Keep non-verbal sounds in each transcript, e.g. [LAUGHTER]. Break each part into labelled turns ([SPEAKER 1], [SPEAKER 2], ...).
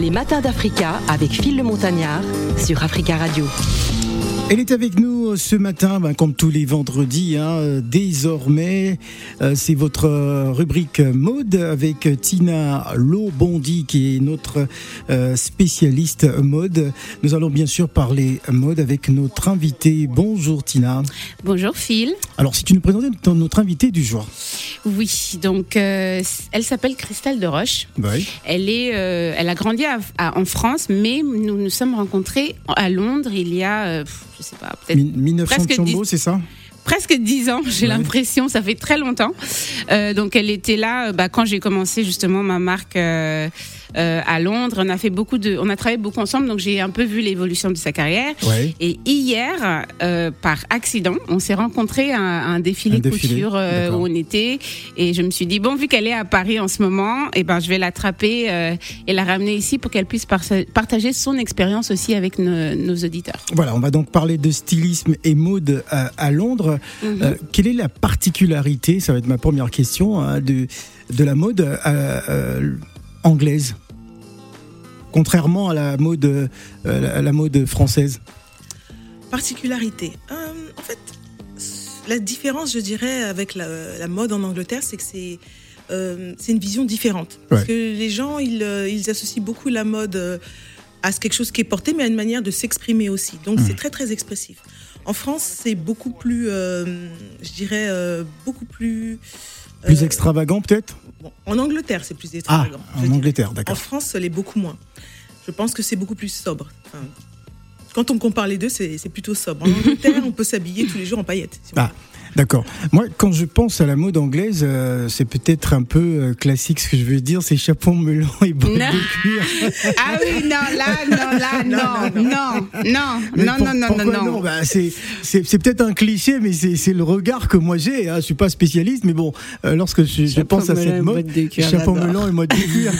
[SPEAKER 1] Les matins d'Africa avec Phil le Montagnard sur Africa Radio.
[SPEAKER 2] Elle est avec nous ce matin, ben, comme tous les vendredis, hein, désormais. Euh, c'est votre euh, rubrique mode avec Tina Lobondi, qui est notre euh, spécialiste mode. Nous allons bien sûr parler mode avec notre invité. Bonjour Tina.
[SPEAKER 3] Bonjour Phil.
[SPEAKER 2] Alors, si tu nous présentais notre invité du jour.
[SPEAKER 3] Oui, donc elle s'appelle Christelle de Roche.
[SPEAKER 2] Oui.
[SPEAKER 3] Elle, est, elle a grandi en France, mais nous nous sommes rencontrés à Londres il y a je sais pas, peut-être.
[SPEAKER 2] 1900 c'est ça?
[SPEAKER 3] Presque dix ans, j'ai l'impression, ça fait très longtemps. Euh, donc elle était là bah, quand j'ai commencé justement ma marque euh, euh, à Londres. On a fait beaucoup de, on a travaillé beaucoup ensemble, donc j'ai un peu vu l'évolution de sa carrière. Et hier, euh, par accident, on s'est rencontrés à, un défilé, couture euh, où on était, et je me suis dit bon, vu qu'elle est à Paris en ce moment, et eh ben je vais l'attraper et la ramener ici pour qu'elle puisse partager son expérience aussi avec nos, auditeurs.
[SPEAKER 2] Voilà, on va donc parler de stylisme et mode à, Londres. Mhm. quelle est la particularité, ça va être ma première question, hein, de, de la mode anglaise, contrairement à la mode, euh, la, mode française
[SPEAKER 4] Particularité. Euh, en fait, la différence, je dirais, avec la, mode en Angleterre, c'est que c'est euh, c'est une vision différente. Parce que les gens, ils, ils, associent beaucoup la mode à quelque chose qui est porté, mais à une manière de s'exprimer aussi. Donc c'est mmh. très très expressif. En France, c'est beaucoup plus, je dirais, beaucoup plus
[SPEAKER 2] plus extravagant peut-être?
[SPEAKER 4] En Angleterre, c'est plus extravagant.
[SPEAKER 2] Ah, en Angleterre, d'accord.
[SPEAKER 4] En France, ça l'est beaucoup moins. Je pense que c'est beaucoup plus sobre. quand on compare les deux, c'est plutôt sobre. En [LAUGHS] Angleterre, on peut s'habiller tous les jours en paillettes.
[SPEAKER 2] ah. D'accord. Moi, quand je pense à la mode anglaise, euh, c'est peut-être un peu euh, classique ce que je veux dire, c'est chapeau melon et bottes de cuir. [LAUGHS]
[SPEAKER 3] ah oui, non, là, non, là, [LAUGHS] non, non, non, non, non, non, non, non, non.
[SPEAKER 2] non bah, c'est peut-être un cliché, mais c'est le regard que moi j'ai. Hein. Je suis pas spécialiste, mais bon, euh, lorsque je, je pense à cette mode, chapeau melon et bottes de [LAUGHS] cuir.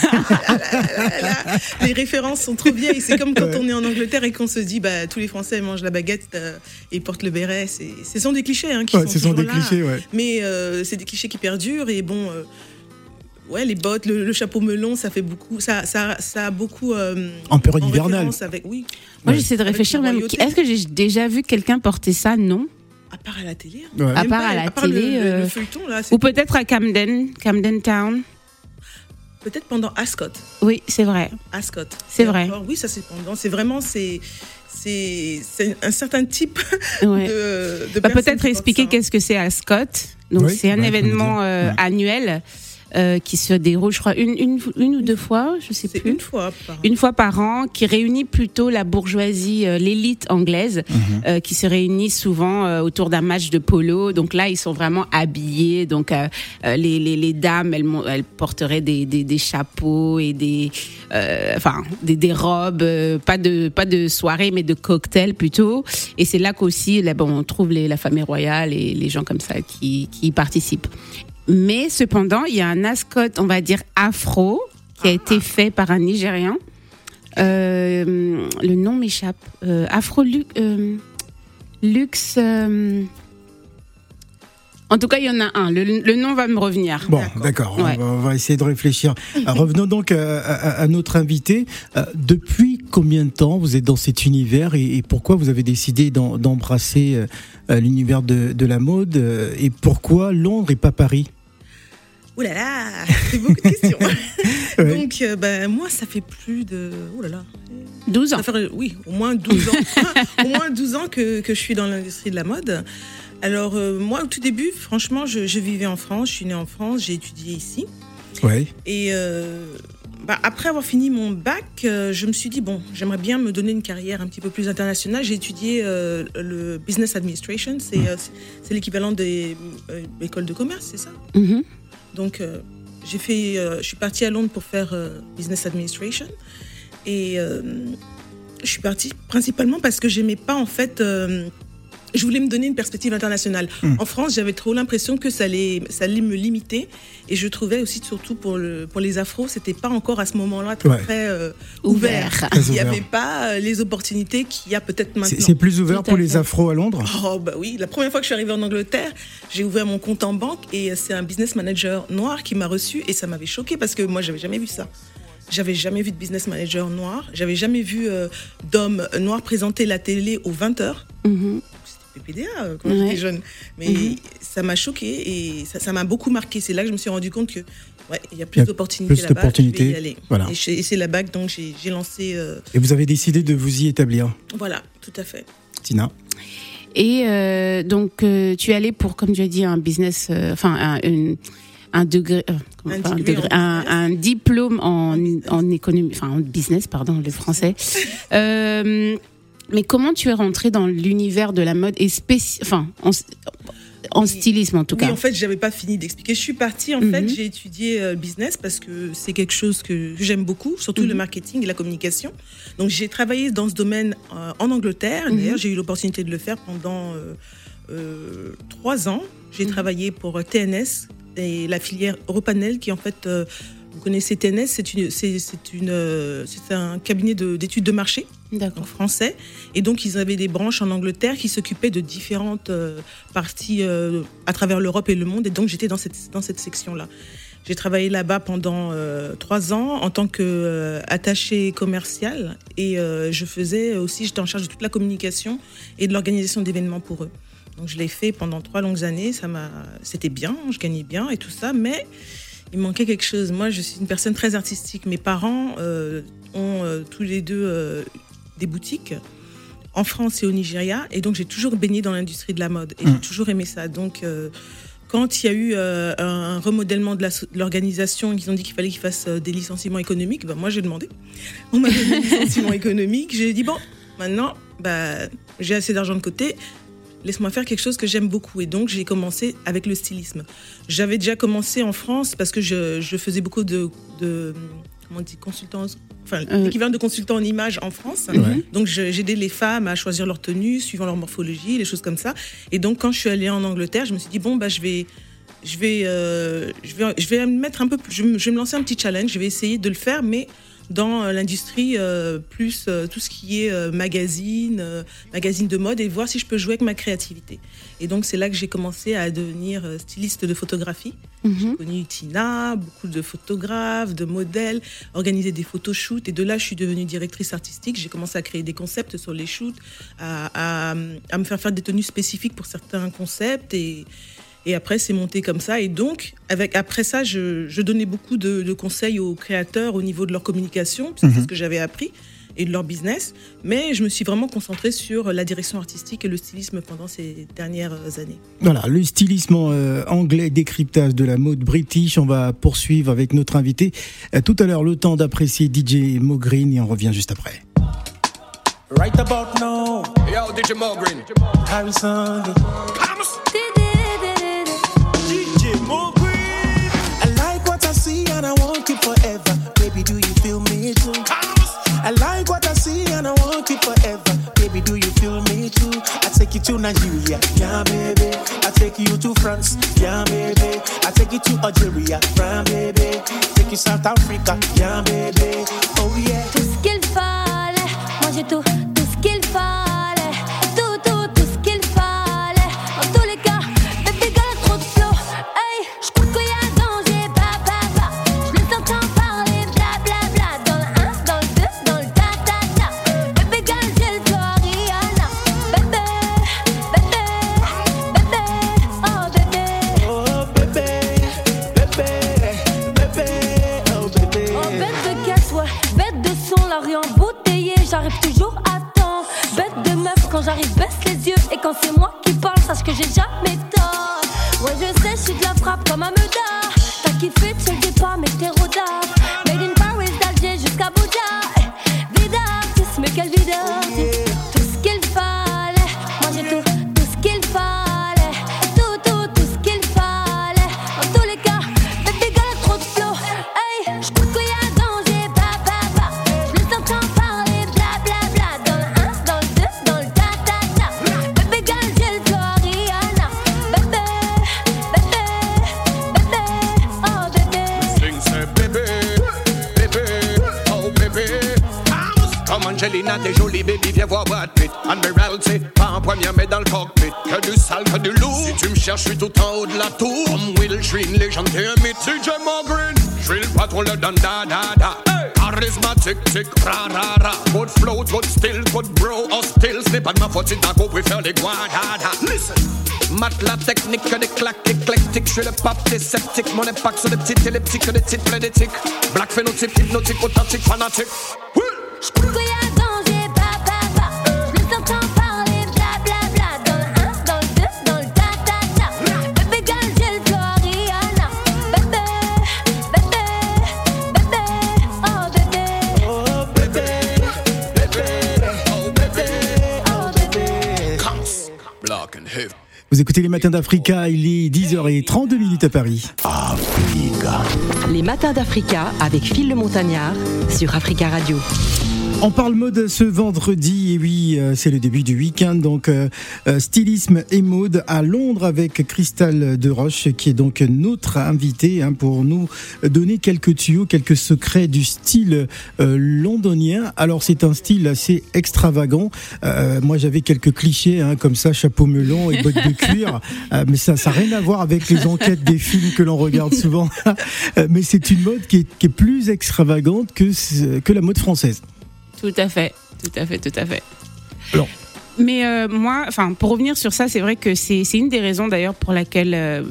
[SPEAKER 4] Ah les références sont trop vieilles. C'est comme quand on est en Angleterre et qu'on se dit, bah, tous les Français mangent la baguette euh, et portent le béret. Ce sont des clichés hein, qui ouais, sont
[SPEAKER 2] sont des clichés, ouais.
[SPEAKER 4] Mais euh, c'est des clichés qui perdurent et bon. Euh, ouais, les bottes, le, chapeau melon, ça fait beaucoup, ça, ça, ça a beaucoup. Euh,
[SPEAKER 2] en période hivernale.
[SPEAKER 4] Avec, oui.
[SPEAKER 3] Moi, j'essaie de réfléchir même. Est-ce que j'ai déjà vu quelqu'un porter ça? Non.
[SPEAKER 4] À part à la télé.
[SPEAKER 3] Hein. À part à la télé.
[SPEAKER 4] Le, feuilleton, là,
[SPEAKER 3] ou peut-être à Camden, Camden Town.
[SPEAKER 4] Peut-être pendant Ascot.
[SPEAKER 3] Oui, c'est vrai.
[SPEAKER 4] Ascot.
[SPEAKER 3] C'est vrai.
[SPEAKER 4] oui, ça c'est pendant. C'est vraiment c'est c'est un certain type [LAUGHS] de, de
[SPEAKER 3] bah, Peut-être expliquer qu'est-ce que c'est Ascot. Donc c'est un événement euh, annuel euh, qui se déroule, je crois, une, une, une ou deux fois, je sais plus.
[SPEAKER 4] Une fois par an.
[SPEAKER 3] Une fois par an, qui réunit plutôt la bourgeoisie, euh, l'élite anglaise, mhm. euh, qui se réunit souvent autour d'un match de polo. Donc là, ils sont vraiment habillés. Donc les, les, les, dames, elles, elles porteraient des, des, des, chapeaux et des, enfin, des, des, robes, pas de pas de soirée, mais de cocktail plutôt. Et c'est là qu'aussi, là, bon, on trouve les, la famille royale et les gens comme ça qui, qui y participent. Mais cependant, il y a un ascot, on va dire afro, qui a été fait par un Nigérian. Euh, le nom m'échappe. Euh, afro euh, Lux. En tout cas, il y en a un. Le, nom va me revenir.
[SPEAKER 2] Bon, d'accord. On, va essayer de réfléchir. revenons donc à, notre invité. depuis combien de temps vous êtes dans cet univers et, pourquoi vous avez décidé d'embrasser l'univers de, de, la mode et pourquoi Londres et pas Paris?
[SPEAKER 4] Ouh là là, c'est beaucoup de questions. [LAUGHS] Donc, euh, ben, moi, ça fait plus de. Ouh là là.
[SPEAKER 3] 12 ans.
[SPEAKER 4] oui, au moins 12 ans. [LAUGHS] au moins 12 ans que, que je suis dans l'industrie de la mode. Alors, euh, moi, au tout début, franchement, je, je, vivais en France, je suis née en France, j'ai étudié ici.
[SPEAKER 2] Oui.
[SPEAKER 4] Et euh, bah, après avoir fini mon bac, je me suis dit, bon, j'aimerais bien me donner une carrière un petit peu plus internationale. J'ai étudié le Business Administration, c'est mmh. c'est l'équivalent des écoles de commerce, c'est ça?
[SPEAKER 3] Mmh.
[SPEAKER 4] Donc, euh, j'ai fait, euh, je suis partie à Londres pour faire euh, business administration. Et je suis partie principalement parce que j'aimais pas en fait je voulais me donner une perspective internationale. Hmm. En France, j'avais trop l'impression que ça allait, ça allait me limiter. Et je trouvais aussi, surtout pour, le, pour les afros, c'était pas encore à ce moment-là très, euh, ouvert. Il n'y avait pas euh, les opportunités qu'il y a peut-être maintenant.
[SPEAKER 2] C'est plus ouvert pour les afros à Londres?
[SPEAKER 4] Oh, bah oui. La première fois que je suis arrivée en Angleterre, j'ai ouvert mon compte en banque et c'est un business manager noir qui m'a reçu et ça m'avait choqué parce que moi, j'avais jamais vu ça. J'avais jamais vu de business manager noir. J'avais jamais vu euh, d'homme noir présenter la télé aux 20h.
[SPEAKER 3] Mhm.
[SPEAKER 4] C'était PPDA euh, quand
[SPEAKER 3] Ouais.
[SPEAKER 4] j'étais jeune. Mais
[SPEAKER 3] Mhm.
[SPEAKER 4] ça m'a choqué et ça m'a beaucoup marqué. C'est là que je me suis rendu compte que ouais, il y a plus d'opportunités
[SPEAKER 2] plus
[SPEAKER 4] là-bas.
[SPEAKER 2] d'opportunités.
[SPEAKER 4] Je vais y aller.
[SPEAKER 2] Voilà.
[SPEAKER 4] Et, c'est là-bas que donc j'ai lancé. euh,
[SPEAKER 2] Et vous avez décidé de vous y établir,
[SPEAKER 4] voilà, tout à fait.
[SPEAKER 2] Tina.
[SPEAKER 3] Et euh, donc, euh, tu es allé pour, comme tu as dit, un business, euh, enfin, un, une- un degré, euh,
[SPEAKER 4] Un degré
[SPEAKER 3] diplôme en, en économie, enfin, en business, pardon, le français. [LAUGHS] Euh, mais comment tu es rentré dans l'univers de la mode et spéci enfin, en, stylisme en tout
[SPEAKER 4] oui,
[SPEAKER 3] cas
[SPEAKER 4] en fait, j'avais pas fini d'expliquer. Je suis partie, en
[SPEAKER 3] Mhm.
[SPEAKER 4] fait, j'ai étudié euh, business parce que c'est quelque chose que j'aime beaucoup, surtout
[SPEAKER 3] Mhm.
[SPEAKER 4] le marketing et la communication. Donc, j'ai travaillé dans ce domaine euh, en Angleterre.
[SPEAKER 3] Mhm.
[SPEAKER 4] D'ailleurs, j'ai eu l'opportunité de le faire pendant euh, trois ans. J'ai
[SPEAKER 3] Mhm.
[SPEAKER 4] travaillé pour TNS et la filière Europanel, qui en fait, vous connaissez TNS, c'est une, c'est, un cabinet de- d'études de marché en français. Et donc, ils avaient des branches en Angleterre qui s'occupaient de différentes euh, parties euh, à travers l'Europe et le monde. Et donc, j'étais dans cette, dans cette section-là. J'ai travaillé là-bas pendant euh, trois ans en tant que euh, attachée commerciale et je faisais aussi, j'étais en charge de toute la communication et de l'organisation d'événements pour eux. Donc je l'ai fait pendant trois longues années, ça m'a, c'était bien, je gagnais bien et tout ça, mais il manquait quelque chose. Moi, je suis une personne très artistique. Mes parents ont tous les deux des boutiques en France et au Nigeria. Et donc, j'ai toujours baigné dans l'industrie de la mode. Et
[SPEAKER 2] Mm.
[SPEAKER 4] j'ai toujours aimé ça. Donc, euh, quand il y a eu euh, un remodèlement de l'organisation, ils ont dit qu'il fallait qu'ils fassent euh, des licenciements économiques, ben, moi, j'ai demandé. On m'a donné des licenciements économiques. J'ai dit, bon, maintenant, bah, j'ai assez d'argent de côté. Laisse-moi faire quelque chose que j'aime beaucoup. Et donc, j'ai commencé avec le stylisme. J'avais déjà commencé en France parce que je, je faisais beaucoup de, de comment on dit, consultants, enfin,
[SPEAKER 3] Euh.
[SPEAKER 4] l'équivalent de consultants en images en France.
[SPEAKER 2] Ouais.
[SPEAKER 4] Donc, je- j'aidais les femmes à choisir leur tenue, suivant leur morphologie, les choses comme ça. Et donc, quand je suis allée en Angleterre, je me suis dit, bon, bah, je vais. Je vais, euh, je, vais, je vais me mettre un peu plus, je vais me- je vais me lancer un petit challenge, je vais essayer de le faire, mais dans euh, l'industrie euh, plus euh, tout ce qui est magazine, magazine de mode et voir si je peux jouer avec ma créativité. Et donc c'est là que j'ai commencé à devenir styliste de photographie.
[SPEAKER 3] Mhm.
[SPEAKER 4] J'ai connu Tina, beaucoup de photographes, de modèles, organisé des photoshoots et de là je suis devenue directrice artistique. J'ai commencé à créer des concepts sur les shoots, à, à- à me faire faire des tenues spécifiques pour certains concepts et et après, c'est monté comme ça. Et donc, avec, après ça, je, je donnais beaucoup de, de conseils aux créateurs au niveau de leur communication, c'est
[SPEAKER 2] Mhm.
[SPEAKER 4] ce que j'avais appris, et de leur business. Mais je me suis vraiment concentrée sur la direction artistique et le stylisme pendant ces dernières années.
[SPEAKER 2] Voilà, le stylisme euh, anglais, décryptage de la mode british. On va poursuivre avec notre invité. Euh, tout à l'heure, le temps d'apprécier DJ Mo Green et on revient juste après.
[SPEAKER 5] Right about now,
[SPEAKER 6] Yo, DJ Mo Green.
[SPEAKER 5] Harrison. To Nigeria, yeah, baby. I take you to France, yeah, baby. I take you to Algeria, yeah, baby. Take you South Africa, yeah, baby. Oh yeah.
[SPEAKER 7] tout ce qu'il fallait. Moi j'ai tout, tout ce qu'il fallait. Quand c'est moi qui parle, sache que j'ai jamais tort. Ouais, je sais, je suis de la frappe comme un meudard. T'as kiffé, tu le pas, mais t'es rodard. Made in Paris, d'Alger jusqu'à Bouddha. Vie d'artiste, mais quelle vie
[SPEAKER 6] Angelina, t'es jolie, baby, viens voir Brad Pitt. Admiral, c'est pas en première, mais dans le cockpit. Que du sale, que du lourd. Si tu me cherches, je suis tout en haut de la tour. Comme Will, je suis une légende, t'es un mythe. CJ Mo Green, je suis le patron, le don da da da. Hey. tick tick, ra ra ra. Good flow, good still, good bro. Or still slip on my foot in the go we feel the guada. Listen. Matelas technique, des claques éclectiques. Je suis le pape sceptiques. Mon impact sur les petites elliptiques, des titres plénétiques. Black phénotype, hypnotique, authentique, fanatique. Oui.
[SPEAKER 2] Vous écoutez les matins d'Africa, il est 10h32 minutes à Paris.
[SPEAKER 1] Les matins d'Africa avec Phil le Montagnard sur Africa Radio.
[SPEAKER 2] On parle mode ce vendredi, et oui, euh, c'est le début du week-end, donc euh, euh, stylisme et mode à Londres avec Cristal de Roche, qui est donc notre invité hein, pour nous donner quelques tuyaux, quelques secrets du style euh, londonien. Alors c'est un style assez extravagant. Euh, moi j'avais quelques clichés hein, comme ça, chapeau melon et bottes de cuir, [LAUGHS] Euh, mais ça ça n'a rien à voir avec les enquêtes des films que l'on regarde souvent. [LAUGHS] Mais c'est une mode qui est, qui est plus extravagante que, que la mode française.
[SPEAKER 3] Tout à fait, tout à fait, tout à fait.
[SPEAKER 2] Alors.
[SPEAKER 3] Mais euh, moi, enfin, pour revenir sur ça, c'est vrai que c'est une des raisons d'ailleurs pour laquelle euh,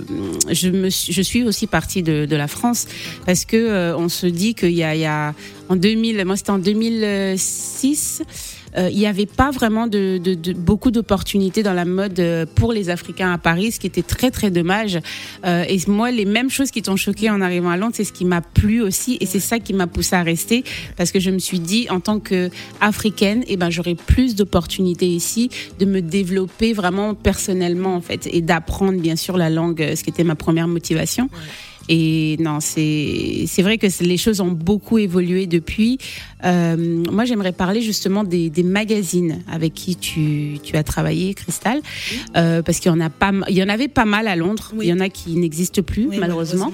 [SPEAKER 3] je me suis, je suis aussi partie de, de la France parce que euh, on se dit qu'il y a en 2000, moi c'était en 2006. Euh, il n'y avait pas vraiment de, de- de- beaucoup d'opportunités dans la mode euh, pour les Africains à Paris, ce qui était très très dommage. Euh, et moi, les mêmes choses qui t'ont choqué en arrivant à Londres, c'est ce qui m'a plu aussi, et c'est ça qui m'a poussé à rester, parce que je me suis dit, en tant que africaine, eh ben j'aurais plus d'opportunités ici de me développer vraiment personnellement en fait, et d'apprendre bien sûr la langue, ce qui était ma première motivation. Et non, c'est vrai que les choses ont beaucoup évolué depuis. Euh, moi, j'aimerais parler justement des, des magazines avec qui tu, tu as travaillé, Cristal, euh, parce qu'il y en a pas, il y en avait pas mal à Londres.
[SPEAKER 4] Oui.
[SPEAKER 3] Il y en a qui n'existent plus
[SPEAKER 4] Oui,
[SPEAKER 3] malheureusement.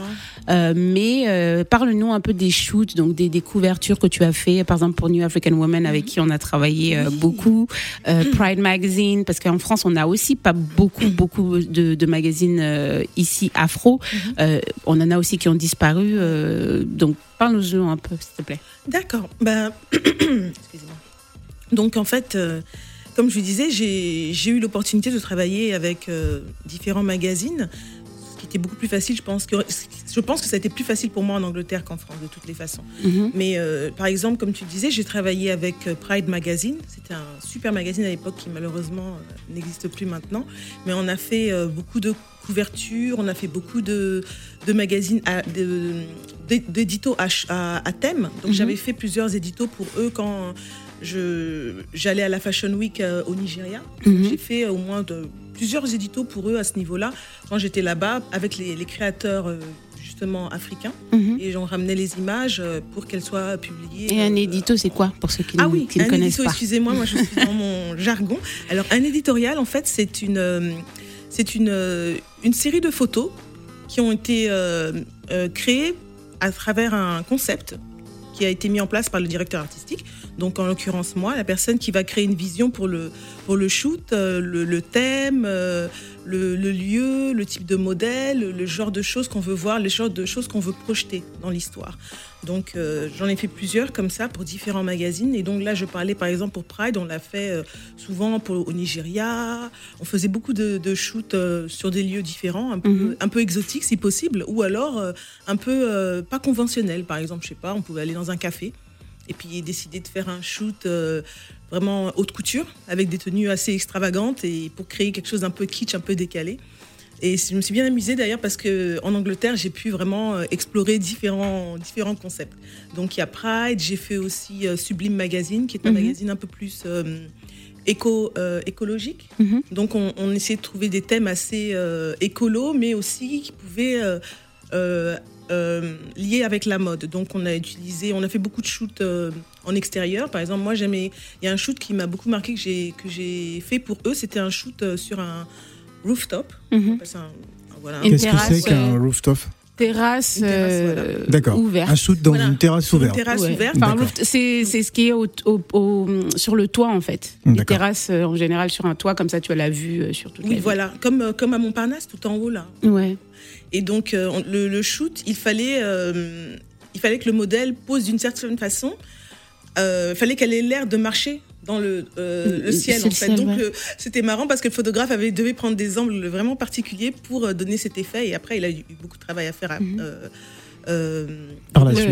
[SPEAKER 3] Euh, mais parle-nous un peu des shoots, donc des, des couvertures que tu as fait, par exemple pour New African Woman avec qui on a travaillé beaucoup, euh, Pride Magazine, parce qu'en France on a aussi pas beaucoup beaucoup de, de magazines ici afro. Euh, on en a aussi qui ont disparu. euh, donc parle-nous un peu, s'il te plaît.
[SPEAKER 4] D'accord. Ben. [CLEARS THROAT] Donc en fait, euh, comme je vous disais, j'ai j'ai eu l'opportunité de travailler avec euh, différents magazines, ce qui était beaucoup plus facile. Je pense que je pense que ça a été plus facile pour moi en Angleterre qu'en France de toutes les façons.
[SPEAKER 3] Mhm.
[SPEAKER 4] Mais euh, par exemple, comme tu disais, j'ai travaillé avec euh, Pride Magazine. C'était un super magazine à l'époque qui malheureusement euh, n'existe plus maintenant. Mais on a fait euh, beaucoup de couvertures, on a fait beaucoup de, de magazines, à- d'éditos à, ch- à- à thème. Donc
[SPEAKER 3] Mhm.
[SPEAKER 4] j'avais fait plusieurs éditos pour eux quand j'allais à la Fashion Week euh, au Nigeria.
[SPEAKER 3] Mhm.
[SPEAKER 4] J'ai fait euh, au moins de, plusieurs éditos pour eux à ce niveau-là quand j'étais là-bas avec les, les créateurs euh, justement africains
[SPEAKER 3] Mhm.
[SPEAKER 4] et j'en ramenais les images pour qu'elles soient publiées.
[SPEAKER 3] Et un édito, c'est quoi pour ceux qui,
[SPEAKER 4] ah
[SPEAKER 3] ne,
[SPEAKER 4] oui,
[SPEAKER 3] qui ne
[SPEAKER 4] un
[SPEAKER 3] connaissent
[SPEAKER 4] édito,
[SPEAKER 3] pas
[SPEAKER 4] excusez-moi, moi je suis dans mon [LAUGHS] jargon. Alors un éditorial, en fait, c'est une, c'est une, une série de photos qui ont été euh, euh, créées à travers un concept qui a été mis en place par le directeur artistique. Donc en l'occurrence moi, la personne qui va créer une vision pour le, pour le shoot, euh, le, le thème, euh, le, le lieu, le type de modèle, le genre de choses qu'on veut voir, le genre de choses qu'on veut projeter dans l'histoire. Donc euh, j'en ai fait plusieurs comme ça pour différents magazines. Et donc là, je parlais par exemple pour Pride, on l'a fait souvent pour, au Nigeria. On faisait beaucoup de, de shoots sur des lieux différents, un peu,
[SPEAKER 3] Mhm.
[SPEAKER 4] un peu exotiques si possible, ou alors un peu euh, pas conventionnels. Par exemple, je sais pas, on pouvait aller dans un café et puis décider de faire un shoot euh, vraiment haute couture avec des tenues assez extravagantes et pour créer quelque chose d'un peu kitsch, un peu décalé. Et je me suis bien amusée d'ailleurs parce que en Angleterre, j'ai pu vraiment euh, explorer différents, différents concepts. Donc il y a Pride, j'ai fait aussi euh, Sublime Magazine, qui est un
[SPEAKER 3] Mhm.
[SPEAKER 4] magazine un peu plus euh, éco, euh, écologique.
[SPEAKER 3] Mhm.
[SPEAKER 4] Donc on, on essayait de trouver des thèmes assez écolos, mais aussi qui pouvaient euh, lier avec la mode. Donc on a utilisé, on a fait beaucoup de shoots euh, en extérieur. Par exemple, moi j'aimais, il y a un shoot qui m'a beaucoup marqué que j'ai que j'ai fait pour eux. C'était un shoot euh, sur un rooftop.
[SPEAKER 3] Mhm.
[SPEAKER 4] un- un- voilà, un-
[SPEAKER 2] Qu'est-ce que c'est qu'un
[SPEAKER 3] euh,
[SPEAKER 2] rooftop?
[SPEAKER 3] Terrasse,
[SPEAKER 4] Une terrasse,
[SPEAKER 3] euh,
[SPEAKER 2] D'accord.
[SPEAKER 3] ouverte.
[SPEAKER 2] Un shoot dans
[SPEAKER 4] Voilà.
[SPEAKER 2] une terrasse ouverte.
[SPEAKER 4] terrasse
[SPEAKER 3] Ouais.
[SPEAKER 4] ouverte.
[SPEAKER 3] Enfin, c'est c'est ce qui est au, au- au- sur le toit en fait. Les terrasses en général sur un toit comme ça tu as la vue sur toute la
[SPEAKER 4] Oui,
[SPEAKER 3] ville.
[SPEAKER 4] voilà, comme, comme à Montparnasse, tout en haut là.
[SPEAKER 3] Ouais.
[SPEAKER 4] Et donc, euh, le, le shoot, il fallait, euh, il fallait que le modèle pose d'une certaine façon euh, fallait qu'elle ait l'air de marcher dans le, euh, le ciel en fait.
[SPEAKER 3] ciel,
[SPEAKER 4] Donc
[SPEAKER 3] ouais.
[SPEAKER 4] euh, c'était marrant parce que le photographe avait devait prendre des angles vraiment particuliers pour euh, donner cet effet. Et après, il a eu beaucoup de travail à faire. à- euh, euh,
[SPEAKER 2] Par la suite.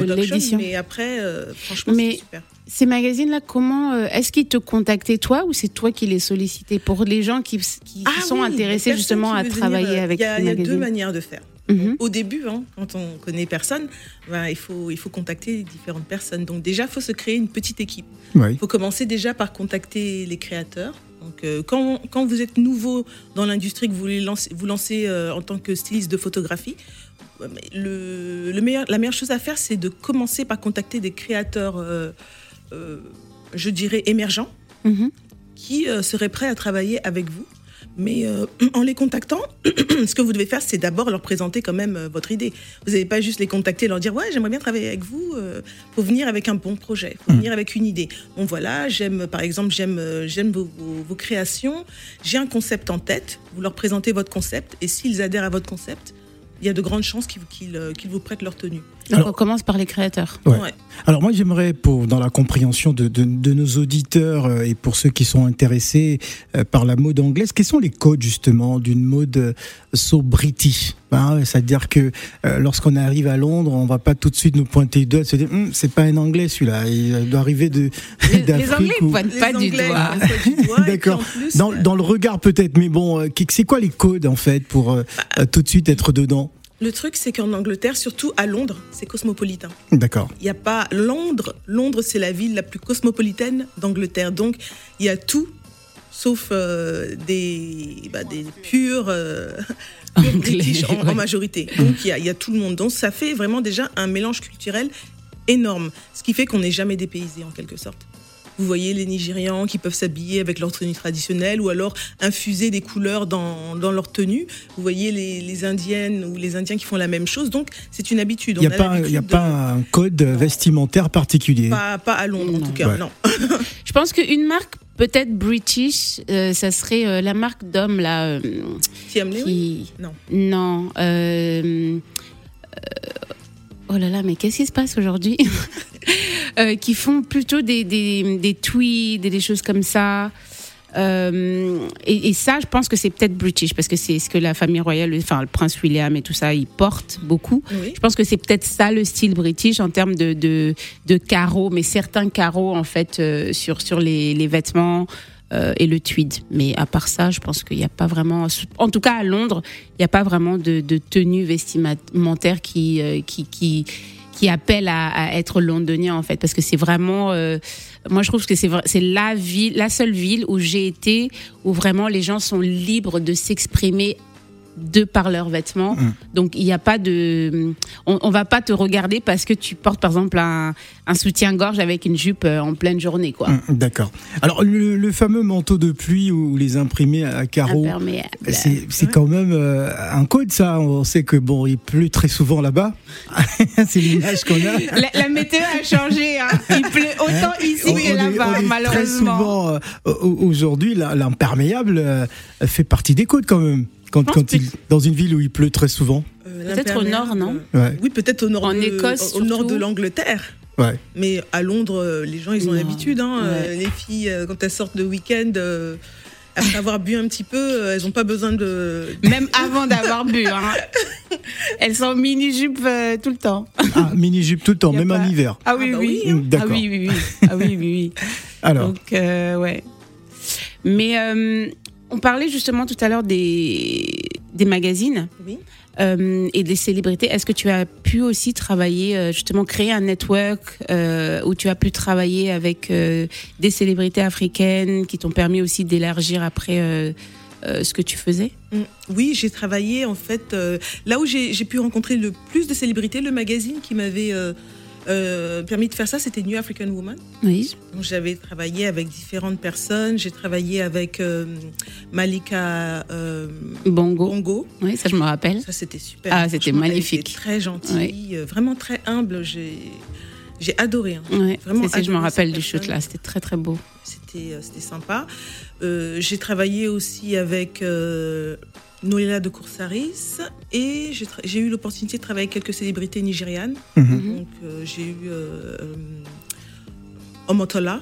[SPEAKER 4] Mais après, euh, franchement, c'est super.
[SPEAKER 3] Ces magazines-là, comment euh, est-ce qu'ils te contactaient toi ou c'est toi qui les sollicitais pour les gens qui, qui
[SPEAKER 4] Ah
[SPEAKER 3] sont
[SPEAKER 4] oui,
[SPEAKER 3] intéressés justement à
[SPEAKER 4] venir,
[SPEAKER 3] travailler
[SPEAKER 4] euh,
[SPEAKER 3] avec
[SPEAKER 4] Il y a,
[SPEAKER 3] ces
[SPEAKER 4] il y a deux manières de faire.
[SPEAKER 3] Mhm.
[SPEAKER 4] Au début, hein, quand on connaît personne, ben, il, faut, il faut contacter différentes personnes. Donc déjà, il faut se créer une petite équipe.
[SPEAKER 2] Oui.
[SPEAKER 4] Il faut commencer déjà par contacter les créateurs. Donc, euh, quand, quand vous êtes nouveau dans l'industrie, que vous voulez lancer, vous lancez euh, en tant que styliste de photographie, le, le meilleur, la meilleure chose à faire, c'est de commencer par contacter des créateurs, euh, je dirais, émergents,
[SPEAKER 3] Mhm.
[SPEAKER 4] qui euh, seraient prêts à travailler avec vous. Mais euh, en les contactant, [CLEARS THROAT] ce que vous devez faire, c'est d'abord leur présenter quand même euh, votre idée. Vous n'allez pas juste les contacter et leur dire ouais, j'aimerais bien travailler avec vous. Euh, faut venir avec un bon projet, faut venir avec une idée. Bon voilà, j'aime par exemple j'aime euh, j'aime vos, vos- vos créations. J'ai un concept en tête. Vous leur présentez votre concept et s'ils adhèrent à votre concept, il y a de grandes chances qu'ils euh, vous prêtent leur tenue.
[SPEAKER 3] Donc
[SPEAKER 2] Alors-
[SPEAKER 3] on commence par les créateurs.
[SPEAKER 2] Ouais.
[SPEAKER 4] Ouais.
[SPEAKER 2] Alors moi j'aimerais pour dans la compréhension de, de, de nos auditeurs euh, et pour ceux qui sont intéressés euh, par la mode anglaise, quels sont les codes justement d'une mode euh, so british hein C'est-à-dire que euh, lorsqu'on arrive à Londres, on va pas tout de suite nous pointer du doigt, et se dire Hum, c'est pas un anglais celui-là, il doit arriver de
[SPEAKER 3] Les, [LAUGHS] Anglais
[SPEAKER 2] ou-
[SPEAKER 3] ne
[SPEAKER 4] Les
[SPEAKER 3] pas du
[SPEAKER 4] Anglais,
[SPEAKER 3] doigt.
[SPEAKER 4] ils pointent pas du doigt, et puis [LAUGHS]
[SPEAKER 2] D'accord. dans,
[SPEAKER 4] euh,
[SPEAKER 2] dans le regard peut-être, mais bon, euh, c'est quoi les codes en fait pour euh, euh, tout de suite être dedans?
[SPEAKER 4] Le truc, c'est qu'en Angleterre, surtout à Londres, c'est cosmopolitain.
[SPEAKER 2] D'accord.
[SPEAKER 4] Il n'y a pas Londres. Londres, c'est la ville la plus cosmopolitaine d'Angleterre. Donc, il y a tout, sauf euh, des, bah, des purs, euh, British en, majorité. Donc, il y, a, y a tout le monde. Donc, ça fait vraiment déjà un mélange culturel énorme. Ce qui fait qu'on n'est jamais dépaysé, en quelque sorte. Vous voyez les Nigérians qui peuvent s'habiller avec leur tenue traditionnelle ou alors infuser des couleurs dans, dans leur tenue. Vous voyez les, les Indiennes ou les Indiens qui font la même chose. Donc, c'est une habitude.
[SPEAKER 2] Il n'y a, pas,
[SPEAKER 4] l'habitude
[SPEAKER 2] il y a
[SPEAKER 4] de-
[SPEAKER 2] pas un code vestimentaire particulier.
[SPEAKER 4] pas, pas à Londres, en tout cas,
[SPEAKER 2] Ouais.
[SPEAKER 4] non. [LAUGHS]
[SPEAKER 3] Je pense qu'une marque peut-être british, euh, ça serait euh, la marque d'hommes là. euh, qui...
[SPEAKER 4] Non.
[SPEAKER 3] Non. euh, euh, Oh là là, mais qu'est-ce qui se passe aujourd'hui? [LAUGHS] Euh, Qui font plutôt des, des, des tweeds et des choses comme ça. Euh, et, et ça, je pense que c'est peut-être british parce que c'est ce que la famille royale, enfin le prince William et tout ça, ils portent beaucoup.
[SPEAKER 4] Oui.
[SPEAKER 3] Je pense que c'est peut-être ça le style british en termes de, de, de carreaux, mais certains carreaux en fait euh, sur, sur les, les vêtements euh, et le tweed. Mais à part ça, je pense qu'il n'y a pas vraiment, en tout cas à Londres, il n'y a pas vraiment de, de tenue vestimentaire qui, qui, qui, qui appelle à, à être londonien en fait, parce que c'est vraiment, euh, moi je trouve que c'est c'est la ville, la seule ville où j'ai été où vraiment les gens sont libres de s'exprimer de par leurs vêtements.
[SPEAKER 2] Mm.
[SPEAKER 3] Donc il n'y a pas de, on, on va pas te regarder parce que tu portes par exemple un, un soutien-gorge avec une jupe euh, en pleine journée quoi.
[SPEAKER 2] Hum, D'accord. Alors le, le fameux manteau de pluie ou les imprimés à carreaux, c'est quand même euh, un code ça. On sait que bon, il pleut très souvent là-bas. [LAUGHS] c'est l'image qu'on a.
[SPEAKER 3] La, la météo a changé. hein. Il pleut autant ici
[SPEAKER 2] On-
[SPEAKER 3] que là-bas,
[SPEAKER 2] est Très
[SPEAKER 3] malheureusement.
[SPEAKER 2] souvent, euh, au- aujourd'hui, l'imperméable euh, fait partie des codes quand même. Quand, il, dans une ville où il pleut très souvent.
[SPEAKER 4] Euh,
[SPEAKER 3] Peut-être au nord, non
[SPEAKER 2] Ouais.
[SPEAKER 4] Oui, peut-être au nord,
[SPEAKER 3] En
[SPEAKER 4] de,
[SPEAKER 3] Écosse,
[SPEAKER 4] au nord de l'Angleterre.
[SPEAKER 2] Ouais.
[SPEAKER 4] Mais à Londres, euh, les gens, ils ont l'habitude. Hein, euh,
[SPEAKER 3] Ouais.
[SPEAKER 4] les filles, euh, quand elles sortent de week-end, euh, après avoir bu un petit peu, elles n'ont pas besoin de.
[SPEAKER 3] Même avant d'avoir bu. hein. Elles sont en mini-jupe euh, tout le temps.
[SPEAKER 2] Ah, mini jupe tout le temps, même
[SPEAKER 3] pas-
[SPEAKER 2] en hiver.
[SPEAKER 3] Ah oui,
[SPEAKER 4] bah
[SPEAKER 3] oui.
[SPEAKER 4] oui,
[SPEAKER 2] hein.
[SPEAKER 3] Ah
[SPEAKER 2] D'accord.
[SPEAKER 3] oui, oui, oui. Ah oui, oui, oui. [LAUGHS]
[SPEAKER 2] Alors,
[SPEAKER 3] Donc, euh, ouais. Mais euh, on parlait justement tout à l'heure des, des magazines
[SPEAKER 4] Oui.
[SPEAKER 3] euh, et des célébrités. Est-ce que tu as pu aussi travailler, euh, justement, créer un network euh, où tu as pu travailler avec euh, des célébrités africaines qui t'ont permis aussi d'élargir après ce que tu faisais?
[SPEAKER 4] Mm. Oui, j'ai travaillé en fait là où j'ai pu rencontrer le plus de célébrités. Le magazine qui m'avait euh, permis de faire ça, c'était New African Woman.
[SPEAKER 3] Oui.
[SPEAKER 4] Donc, J'avais travaillé avec différentes personnes. J'ai travaillé avec euh, Malika euh,
[SPEAKER 3] Bongo.
[SPEAKER 4] Bongo.
[SPEAKER 3] Oui, ça je me rappelle.
[SPEAKER 4] Ça, c'était super.
[SPEAKER 3] Ah, c'était magnifique.
[SPEAKER 4] était très gentille, vraiment très humble. J'ai, j'ai adoré. hein.
[SPEAKER 3] Ouais,
[SPEAKER 4] Vraiment
[SPEAKER 3] c'est- c'est- je me
[SPEAKER 4] adoré
[SPEAKER 3] rappelle du shoot là, c'était très très beau.
[SPEAKER 4] C'était, c'était sympa. J'ai travaillé aussi avec Noéla de Coursaris et j'ai, eu l'opportunité de travailler avec quelques célébrités nigérianes.
[SPEAKER 2] mhm.
[SPEAKER 4] Donc, euh, j'ai eu. euh, euh, Omotola.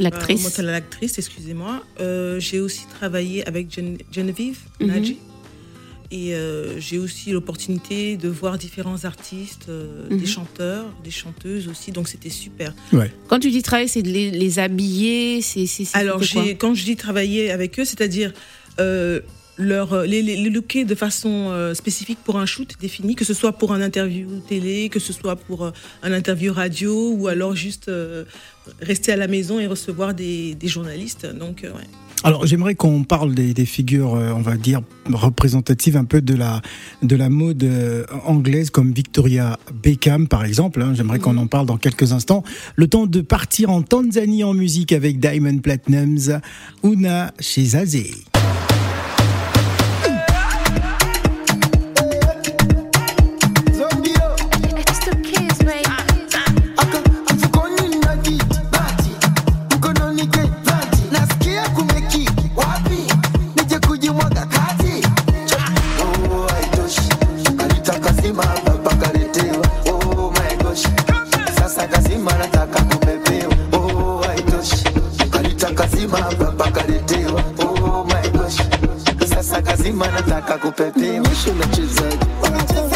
[SPEAKER 3] L'actrice.
[SPEAKER 4] Omotola, l'actrice, excusez-moi. Euh, j'ai aussi travaillé avec Gen- Geneviève
[SPEAKER 3] Mhm.
[SPEAKER 4] Nadji. Et euh, j'ai aussi l'opportunité de voir différents artistes, euh,
[SPEAKER 3] Mhm.
[SPEAKER 4] des chanteurs, des chanteuses aussi. Donc c'était super.
[SPEAKER 3] Quand tu dis travailler, c'est de les, les habiller, c'est
[SPEAKER 4] Alors,
[SPEAKER 3] quoi
[SPEAKER 4] quand je dis travailler avec eux, c'est-à-dire euh, leur, les, les, les looker de façon euh, spécifique pour un shoot défini, que ce soit pour un interview télé, que ce soit pour euh, un interview radio, ou alors juste euh, rester à la maison et recevoir des, des journalistes. Donc, euh, ouais.
[SPEAKER 2] Alors j'aimerais qu'on parle des, des figures, euh, on va dire, représentatives un peu de la, de la mode euh, anglaise comme Victoria Beckham par exemple. hein. J'aimerais qu'on en parle dans quelques instants. Le temps de partir en Tanzanie en musique avec Diamond Platinums, Una Shezaze.
[SPEAKER 8] mission not you said.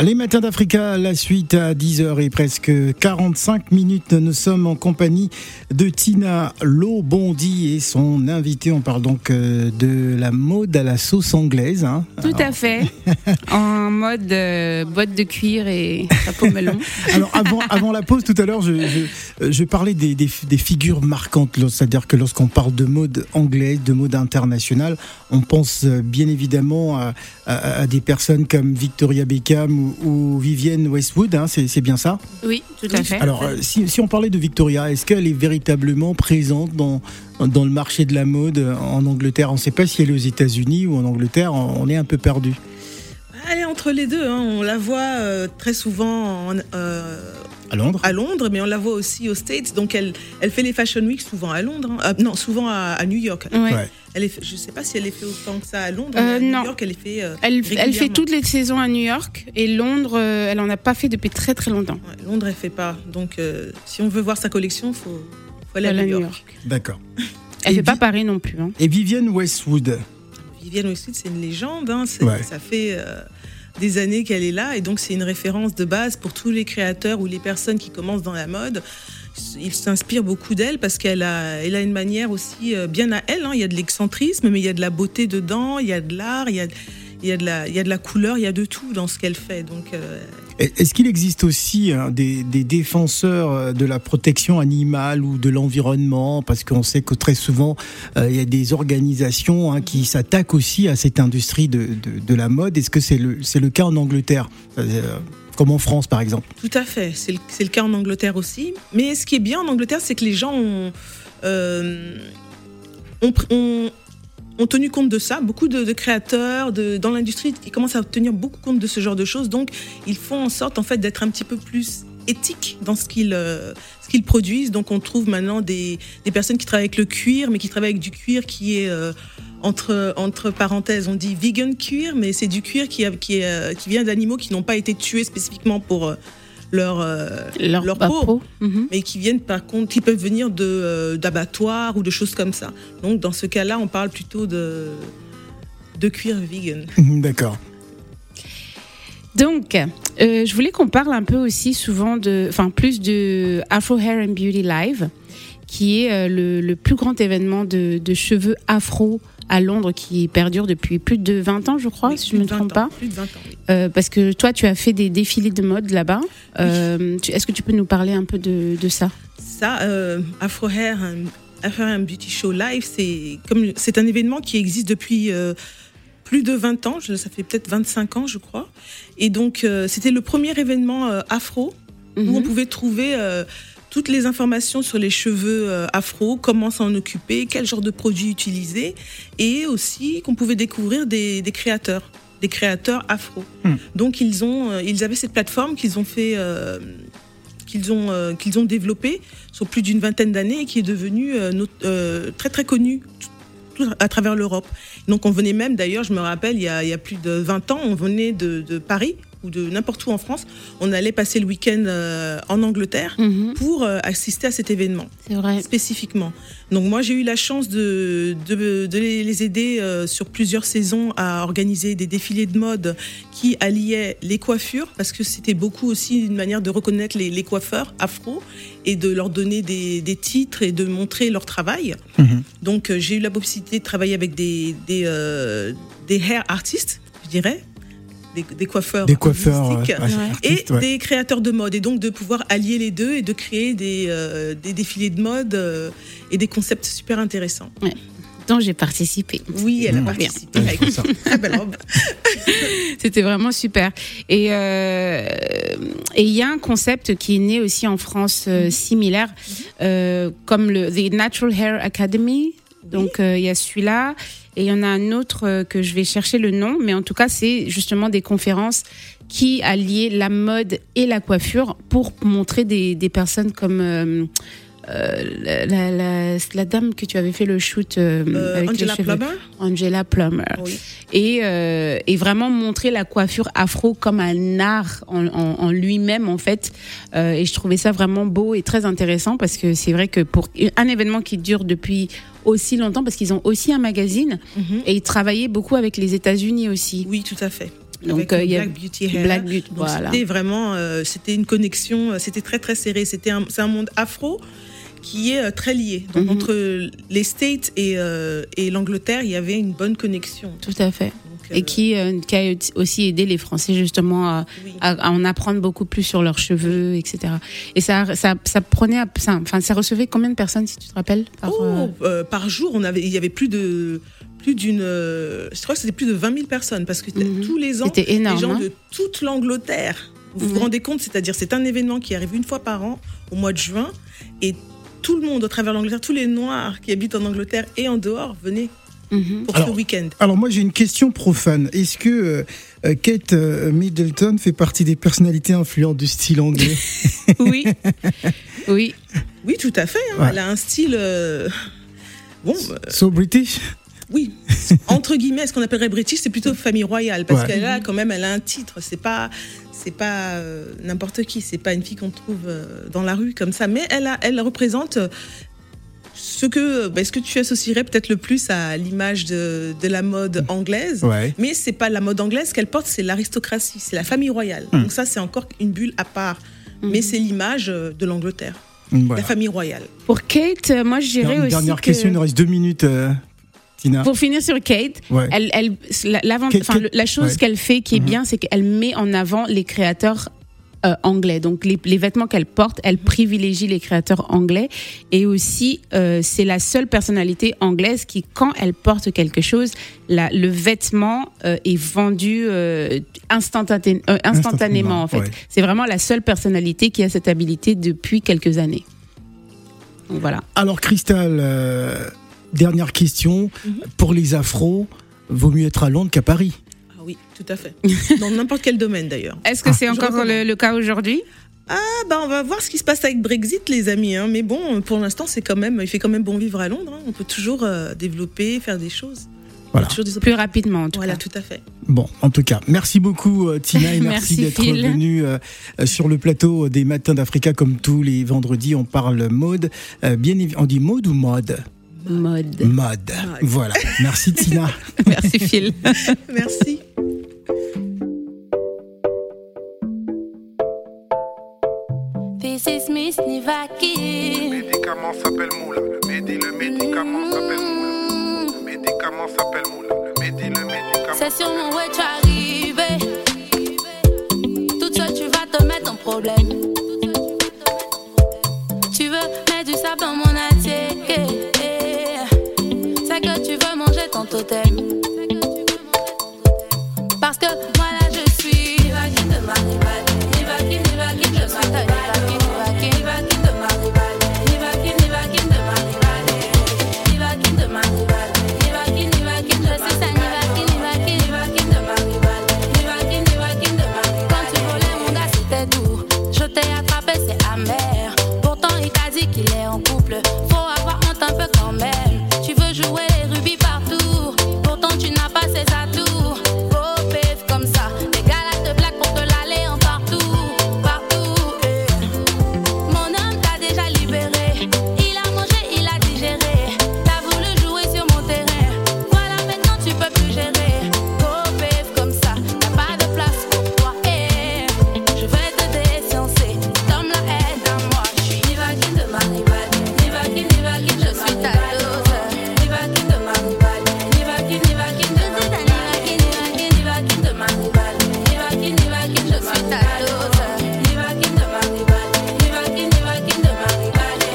[SPEAKER 2] Les matins d'Africa, la suite à 10h et presque 45 minutes. Nous sommes en compagnie de Tina Lobondi et son invité. On parle donc euh, de la mode à la sauce anglaise. hein.
[SPEAKER 3] Tout à fait. [LAUGHS] en mode euh, botte de cuir et chapeau melon. [LAUGHS]
[SPEAKER 2] Alors avant, avant la pause, tout à l'heure, je, je, je parlais des, des, des figures marquantes. C'est-à-dire que lorsqu'on parle de mode anglaise, de mode internationale, on pense euh, bien évidemment à, à- à des personnes comme Victoria Beckham ou, ou Vivienne Westwood. hein, c'est bien ça?
[SPEAKER 3] Oui, tout à fait.
[SPEAKER 2] Alors, euh, si, si on parlait de Victoria, est-ce qu'elle est véritablement présente dans, dans le marché de la mode en Angleterre? On ne sait pas si elle est aux États-Unis ou en Angleterre, on on est un peu perdu.
[SPEAKER 4] Elle est entre les deux. hein. On la voit euh, très souvent en, euh,
[SPEAKER 2] À Londres
[SPEAKER 4] à Londres, mais on la voit aussi aux States. Donc elle, elle fait les Fashion Week souvent à Londres. hein. Euh, non, souvent à, à New York.
[SPEAKER 3] Ouais.
[SPEAKER 2] Ouais.
[SPEAKER 4] Elle est, je ne sais pas si elle est fait autant que ça à Londres,
[SPEAKER 3] Euh,
[SPEAKER 4] mais à
[SPEAKER 3] non.
[SPEAKER 4] New York, elle est fait. euh,
[SPEAKER 3] Elle, elle fait toutes les saisons à New York et Londres, euh, elle en a pas fait depuis très très longtemps.
[SPEAKER 4] Ouais, Londres, elle fait pas. Donc, euh, si on veut voir sa collection, faut, faut aller à
[SPEAKER 3] à
[SPEAKER 4] New
[SPEAKER 3] New
[SPEAKER 4] York.
[SPEAKER 3] York.
[SPEAKER 2] D'accord.
[SPEAKER 3] Elle
[SPEAKER 2] Et
[SPEAKER 3] fait pas Paris non plus. hein.
[SPEAKER 2] Et Vivienne Westwood
[SPEAKER 4] Vivienne Westwood, c'est une légende. hein.
[SPEAKER 2] Ouais.
[SPEAKER 4] Ça fait euh, des années qu'elle est là, et donc c'est une référence de base pour tous les créateurs ou les personnes qui commencent dans la mode. Ils s'inspirent beaucoup d'elle parce qu'elle a, elle a une manière aussi euh, bien à elle. hein. Il y a de l'excentrisme, mais il y a de la beauté dedans, il y a de l'art, il y a, il y a de la, il y a de la couleur, il y a de tout dans ce qu'elle fait. Donc, euh,
[SPEAKER 2] Est-ce qu'il existe aussi hein, des, défenseurs euh, de la protection animale ou de l'environnement? Parce qu'on sait que très souvent, euh, il y a des organisations hein, qui s'attaquent aussi à cette industrie de, de, la mode. Est-ce que c'est le, le cas en Angleterre? Euh, Comme en France, par exemple
[SPEAKER 4] Tout à fait, c'est le, le cas en Angleterre aussi. Mais ce qui est bien en Angleterre, c'est que les gens ont, ont- ont tenu compte de ça. Beaucoup de, créateurs de, dans l'industrie, ils commencent à tenir beaucoup compte de ce genre de choses. Donc, ils font en sorte en fait d'être un petit peu plus éthiques dans ce qu'ils euh, ce qu'ils produisent. Donc, on trouve maintenant des, des personnes qui travaillent avec le cuir, mais qui travaillent avec du cuir qui est euh, entre, entre parenthèses, on dit vegan cuir, mais c'est du cuir qui, qui, euh, qui vient d'animaux qui n'ont pas été tués spécifiquement pour leur, euh,
[SPEAKER 3] Leur,
[SPEAKER 4] leur peau,
[SPEAKER 3] peau. Mhm.
[SPEAKER 4] mais qui viennent par contre, qui peuvent venir de, euh, d'abattoirs ou de choses comme ça. Donc dans ce cas-là, on parle plutôt de, de cuir vegan. [LAUGHS]
[SPEAKER 2] D'accord.
[SPEAKER 3] Donc, euh, je voulais qu'on parle un peu aussi souvent de, enfin plus de Afro Hair and Beauty Live, qui est euh, le, le plus grand événement de, de cheveux afro à Londres qui perdure depuis plus de 20 ans, je crois,
[SPEAKER 4] Oui,
[SPEAKER 3] si je ne me
[SPEAKER 4] de 20
[SPEAKER 3] trompe
[SPEAKER 4] ans,
[SPEAKER 3] pas.
[SPEAKER 4] Plus de 20 ans, oui.
[SPEAKER 3] Euh, parce que toi, tu as fait des défilés de mode là-bas. Euh, Est-ce que tu peux nous parler un peu de, de ça?
[SPEAKER 4] Ça, euh, Afro Hair, and- Afro Hair and Beauty Show Live, c'est un événement qui existe depuis plus de 20 ans. Ça fait peut-être 25 ans, je crois. Et donc, euh, c'était le premier événement euh, afro où on
[SPEAKER 3] Mhm.
[SPEAKER 4] pouvait trouver euh, toutes les informations sur les cheveux euh, afro, comment s'en occuper, quel genre de produits utiliser, et aussi qu'on pouvait découvrir des, des créateurs, des créateurs afro.
[SPEAKER 2] Hmm.
[SPEAKER 4] Donc ils ont, euh, ils avaient cette plateforme qu'ils ont fait, euh, qu'ils ont, euh, qu'ils ont développée sur plus d'une vingtaine d'années et qui est devenue euh, très très connue tout à travers l'Europe. Donc on venait même, d'ailleurs, je me rappelle, il y a, il y a plus de 20 ans, on venait de, de Paris ou de n'importe où en France, on allait passer le week-end euh, en Angleterre
[SPEAKER 3] Mhm.
[SPEAKER 4] pour euh, assister à cet événement
[SPEAKER 3] C'est vrai.
[SPEAKER 4] spécifiquement. Donc moi j'ai eu la chance de, de, de les aider euh, sur plusieurs saisons à organiser des défilés de mode qui alliaient les coiffures parce que c'était beaucoup aussi une manière de reconnaître les, les coiffeurs afro et de leur donner des, des titres et de montrer leur travail.
[SPEAKER 2] Mhm.
[SPEAKER 4] Donc euh, j'ai eu la possibilité de travailler avec des, des, euh, des hair artistes, je dirais, des, des coiffeurs,
[SPEAKER 2] Des coiffeurs
[SPEAKER 4] artistiques et
[SPEAKER 2] ouais.
[SPEAKER 4] des créateurs de mode et donc de pouvoir allier les deux et de créer des, euh, des défilés de mode euh, et des concepts super intéressants.
[SPEAKER 3] dont j'ai participé.
[SPEAKER 4] Oui, elle a
[SPEAKER 2] Mmh.
[SPEAKER 4] participé
[SPEAKER 2] Ouais,
[SPEAKER 4] avec très belle robe. [LAUGHS]
[SPEAKER 3] C'était vraiment super. Et euh, et il y a un concept qui est né aussi en France euh, similaire, euh, comme le The Natural Hair Academy. Donc euh, il y a celui-là et il y en a un autre euh, que je vais chercher le nom, mais en tout cas c'est justement des conférences qui alliaient la mode et la coiffure pour montrer des, des personnes comme euh, euh, la, la, la- la dame que tu avais fait le shoot euh,
[SPEAKER 4] Euh,
[SPEAKER 3] avec
[SPEAKER 4] Angela. Plummer?
[SPEAKER 3] Angela Plummer
[SPEAKER 4] Oui.
[SPEAKER 3] et, et vraiment montrer la coiffure afro comme un art en, en- en lui-même en fait et je trouvais ça vraiment beau et très intéressant parce que c'est vrai que pour un événement qui dure depuis aussi longtemps parce qu'ils ont aussi un magazine
[SPEAKER 4] Mhm.
[SPEAKER 3] et ils travaillaient beaucoup avec les États-unis aussi
[SPEAKER 4] Oui, tout à fait.
[SPEAKER 3] Donc, euh, il y a
[SPEAKER 4] Black Beauty Hair.
[SPEAKER 3] Black Beauty, voilà.
[SPEAKER 4] C'était vraiment, euh, c'était une connexion, c'était très très serré. C'était c'est un monde afro qui est euh, très lié. Donc
[SPEAKER 3] Mhm.
[SPEAKER 4] entre les States et, euh, et l'Angleterre, il y avait une bonne connexion.
[SPEAKER 3] tout à fait
[SPEAKER 4] Donc,
[SPEAKER 3] et qui, euh, qui a aussi aidé les Français justement à,
[SPEAKER 4] oui.
[SPEAKER 3] à, à en apprendre beaucoup plus sur leurs cheveux, etc. Et ça, ça, ça prenait, ça, enfin, ça recevait combien de personnes, si tu te rappelles par,
[SPEAKER 4] Oh, par jour, on avait, il y avait plus de plus d'une, je crois que c'était plus de 20 000 personnes parce que
[SPEAKER 3] Mhm.
[SPEAKER 4] tous les ans,
[SPEAKER 3] C'était
[SPEAKER 4] les
[SPEAKER 3] énorme.
[SPEAKER 4] gens
[SPEAKER 3] hein.
[SPEAKER 4] de toute l'Angleterre. Vous vous
[SPEAKER 3] Mhm.
[SPEAKER 4] rendez compte, c'est-à-dire c'est un événement qui arrive une fois par an au mois de juin et tout le monde au travers de l'Angleterre, tous les Noirs qui habitent en Angleterre et en dehors venaient
[SPEAKER 3] Mhm.
[SPEAKER 4] pour
[SPEAKER 2] Alors,
[SPEAKER 4] ce week-end.
[SPEAKER 2] Alors moi j'ai une question profane. Est-ce que euh, euh, Kate euh, Middleton fait partie des personnalités influentes du style anglais [LAUGHS]
[SPEAKER 3] Oui. oui.
[SPEAKER 4] Oui, tout à fait. hein.
[SPEAKER 2] Ouais.
[SPEAKER 4] Elle a un style. euh, Bon, euh,
[SPEAKER 2] So British
[SPEAKER 4] oui, entre guillemets, ce qu'on appellerait british, c'est plutôt famille royale parce
[SPEAKER 2] Ouais.
[SPEAKER 4] qu'elle a quand même, elle a un titre. C'est pas, c'est pas euh, n'importe qui. C'est pas une fille qu'on trouve euh, dans la rue comme ça. Mais elle a, elle représente euh, ce que, ben, ce que tu associerais peut-être le plus à l'image de, de la mode anglaise.
[SPEAKER 2] Ouais.
[SPEAKER 4] Mais c'est pas la mode anglaise qu'elle porte, c'est l'aristocratie, c'est la famille royale.
[SPEAKER 2] Hmm.
[SPEAKER 4] Donc ça, c'est encore une bulle à part.
[SPEAKER 3] Mhm.
[SPEAKER 4] Mais c'est l'image de l'Angleterre,
[SPEAKER 2] Voilà.
[SPEAKER 4] la famille royale.
[SPEAKER 3] Pour Kate, moi je dirais aussi
[SPEAKER 2] dernière
[SPEAKER 3] que...
[SPEAKER 2] question, il nous reste deux minutes. Tina.
[SPEAKER 3] Pour finir sur Kate,
[SPEAKER 2] Ouais.
[SPEAKER 3] elle, elle, la,
[SPEAKER 2] Kate-
[SPEAKER 3] chose
[SPEAKER 2] ouais.
[SPEAKER 3] qu'elle fait qui est bien, c'est qu'elle met en avant les créateurs euh, anglais. Donc les, les vêtements qu'elle porte, elle privilégie les créateurs anglais. Et aussi, euh, c'est la seule personnalité anglaise qui, quand elle porte quelque chose, la, le vêtement euh, est vendu instantané- euh, instantanément. En fait,
[SPEAKER 2] ouais.
[SPEAKER 3] c'est vraiment la seule personnalité qui a cette habilité depuis quelques années. Donc voilà.
[SPEAKER 2] Alors, Cristal, euh, dernière question.
[SPEAKER 4] Mhm.
[SPEAKER 2] Pour les afros, vaut mieux être à Londres qu'à Paris.
[SPEAKER 4] Ah oui, tout à fait. [LAUGHS] Dans n'importe quel domaine d'ailleurs.
[SPEAKER 3] Est-ce que
[SPEAKER 2] Ah,
[SPEAKER 3] c'est
[SPEAKER 4] je
[SPEAKER 3] encore le, le cas aujourd'hui?
[SPEAKER 4] Ah bah on va voir ce qui se passe avec Brexit les amis. hein. Mais bon, pour l'instant c'est quand même, il fait quand même bon vivre à Londres. hein. On peut toujours euh, développer, faire des choses.
[SPEAKER 2] Voilà.
[SPEAKER 4] Toujours des
[SPEAKER 3] Plus rapidement, en tout
[SPEAKER 4] Voilà,
[SPEAKER 3] cas.
[SPEAKER 4] tout à fait.
[SPEAKER 2] Bon, en tout cas, merci beaucoup euh, Tina et [LAUGHS] merci,
[SPEAKER 3] Merci,
[SPEAKER 2] d'être
[SPEAKER 3] Phil.
[SPEAKER 2] venu euh, sur le plateau des Matins d'Africa comme tous les vendredis. On parle mode. Euh, bien on dit mode ou mode?
[SPEAKER 3] Mode.
[SPEAKER 2] Mode. Voilà. Merci Tina. [LAUGHS]
[SPEAKER 3] Merci Phil. [LAUGHS]
[SPEAKER 4] Merci.
[SPEAKER 9] This is Miss Nivaki.
[SPEAKER 10] médicament s'appelle Moula. Le médi, le médicament s'appelle Moula. Le médicament s'appelle Moula. Le médi, le médicament.
[SPEAKER 9] C'est sur mon